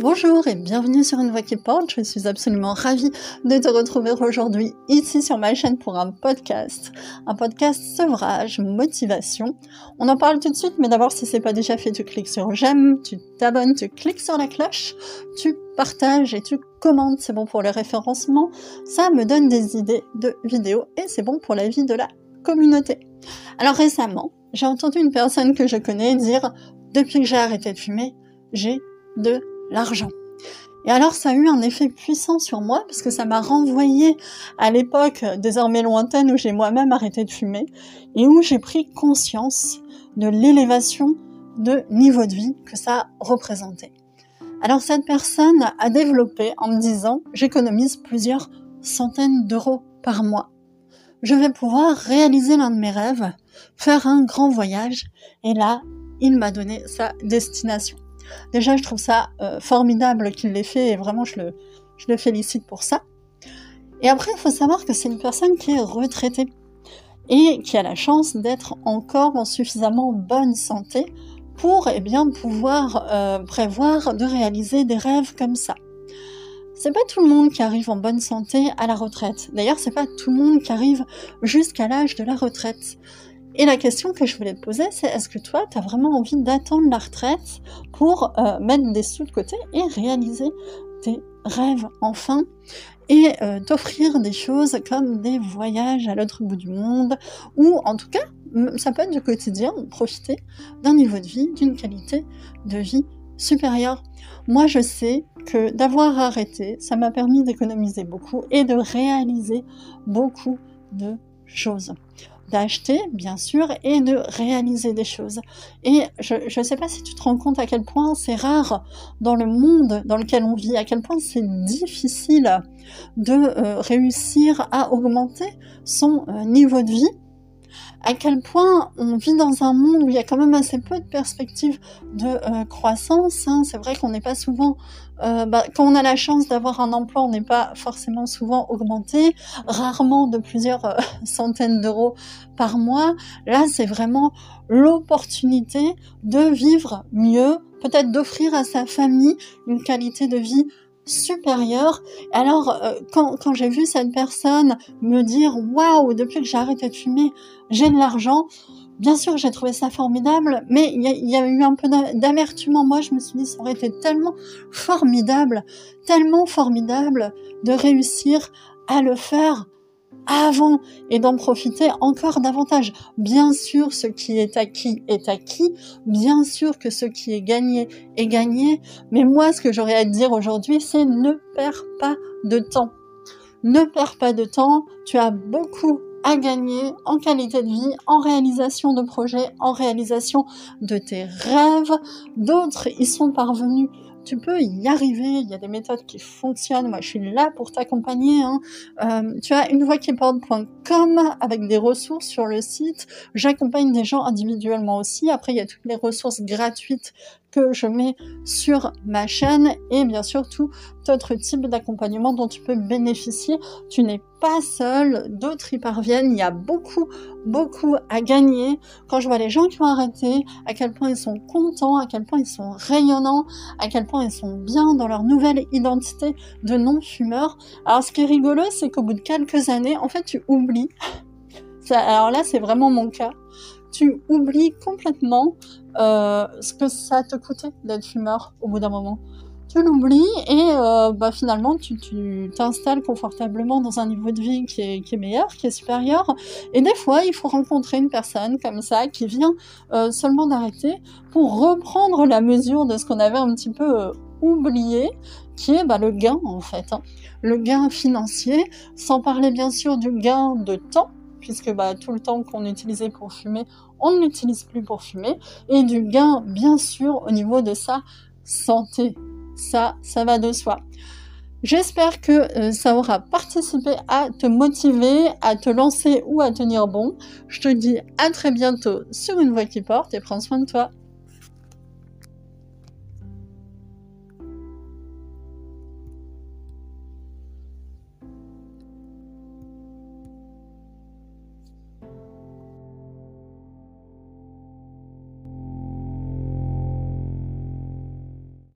Bonjour et bienvenue sur Une Voix qui porte. Je suis absolument ravie de te retrouver aujourd'hui ici sur ma chaîne pour un podcast. Un podcast sevrage, motivation. On en parle tout de suite, mais d'abord si c'est pas déjà fait, tu cliques sur j'aime, tu t'abonnes, tu cliques sur la cloche, tu partages et tu commentes. C'est bon pour le référencement. Ça me donne des idées de vidéos et c'est bon pour la vie de la communauté. Alors récemment, j'ai entendu une personne que je connais dire depuis que j'ai arrêté de fumer, j'ai de l'argent. Et alors ça a eu un effet puissant sur moi parce que ça m'a renvoyé à l'époque désormais lointaine où j'ai moi-même arrêté de fumer et où j'ai pris conscience de l'élévation de niveau de vie que ça représentait. Alors cette personne a développé en me disant j'économise plusieurs centaines d'euros par mois. Je vais pouvoir réaliser l'un de mes rêves, faire un grand voyage et là il m'a donné sa destination. Déjà, je trouve ça euh, formidable qu'il l'ait fait et vraiment, je le, félicite pour ça. Et après, il faut savoir que c'est une personne qui est retraitée et qui a la chance d'être encore en suffisamment bonne santé pour eh bien, pouvoir euh, prévoir de réaliser des rêves comme ça. C'est pas tout le monde qui arrive en bonne santé à la retraite. D'ailleurs, c'est pas tout le monde qui arrive jusqu'à l'âge de la retraite. Et la question que je voulais te poser, c'est est-ce que toi, tu as vraiment envie d'attendre la retraite pour euh, mettre des sous de côté et réaliser tes rêves enfin? Et euh, t'offrir des choses comme des voyages à l'autre bout du monde? Ou en tout cas, ça peut être du quotidien, profiter d'un niveau de vie, d'une qualité de vie supérieure. Moi, je sais que d'avoir arrêté, ça m'a permis d'économiser beaucoup et de réaliser beaucoup de d'acheter, bien sûr, et de réaliser des choses. Et je ne sais pas si tu te rends compte à quel point c'est rare dans le monde dans lequel on vit, à quel point c'est difficile de euh, réussir à augmenter son euh, niveau de vie à quel point on vit dans un monde où il y a quand même assez peu de perspectives de euh, croissance. Hein. C'est vrai qu'on n'est pas souvent, euh, bah, quand on a la chance d'avoir un emploi, on n'est pas forcément souvent augmenté, rarement de plusieurs euh, centaines d'euros par mois. Là, c'est vraiment l'opportunité de vivre mieux, peut-être d'offrir à sa famille une qualité de vie supérieure. Alors, euh, quand, j'ai vu cette personne me dire waouh, depuis que j'ai arrêté de fumer, j'ai de l'argent, bien sûr, j'ai trouvé ça formidable, mais il y, y, a eu un peu d'amertume en moi. Je me suis dit, ça aurait été tellement formidable, tellement formidable de réussir à le faire avant et d'en profiter encore davantage. Bien sûr, ce qui est acquis est acquis. Bien sûr que ce qui est gagné est gagné. Mais moi, ce que j'aurais à te dire aujourd'hui, c'est ne perds pas de temps. Ne perds pas de temps. Tu as beaucoup à gagner en qualité de vie, en réalisation de projets, en réalisation de tes rêves. D'autres y sont parvenus tu peux y arriver. Il y a des méthodes qui fonctionnent. Moi, je suis là pour t'accompagner. Hein. Euh, tu as une voix qui porte.com avec des ressources sur le site. J'accompagne des gens individuellement aussi. Après, il y a toutes les ressources gratuites que je mets sur ma chaîne et bien sûr tout autre type d'accompagnement dont tu peux bénéficier. Tu n'es pas seul, d'autres y parviennent, il y a beaucoup, beaucoup à gagner. Quand je vois les gens qui ont arrêté, à quel point ils sont contents, à quel point ils sont rayonnants, à quel point ils sont bien dans leur nouvelle identité de non-fumeur. Alors ce qui est rigolo, c'est qu'au bout de quelques années, en fait, tu oublies. alors là, c'est vraiment mon cas tu oublies complètement euh, ce que ça te coûtait d'être fumeur au bout d'un moment. Tu l'oublies et euh, bah, finalement tu t'installes confortablement dans un niveau de vie qui est, qui est, meilleur, qui est supérieur. Et des fois, il faut rencontrer une personne comme ça qui vient euh, seulement d'arrêter pour reprendre la mesure de ce qu'on avait un petit peu euh, oublié, qui est bah, le gain en fait. Hein. Le gain financier, sans parler bien sûr du gain de temps puisque bah, tout le temps qu'on utilisait pour fumer, on ne l'utilise plus pour fumer, et du gain, bien sûr, au niveau de sa santé. Ça, ça va de soi. J'espère que euh, ça aura participé à te motiver, à te lancer ou à tenir bon. Je te dis à très bientôt sur une voie qui porte et prends soin de toi.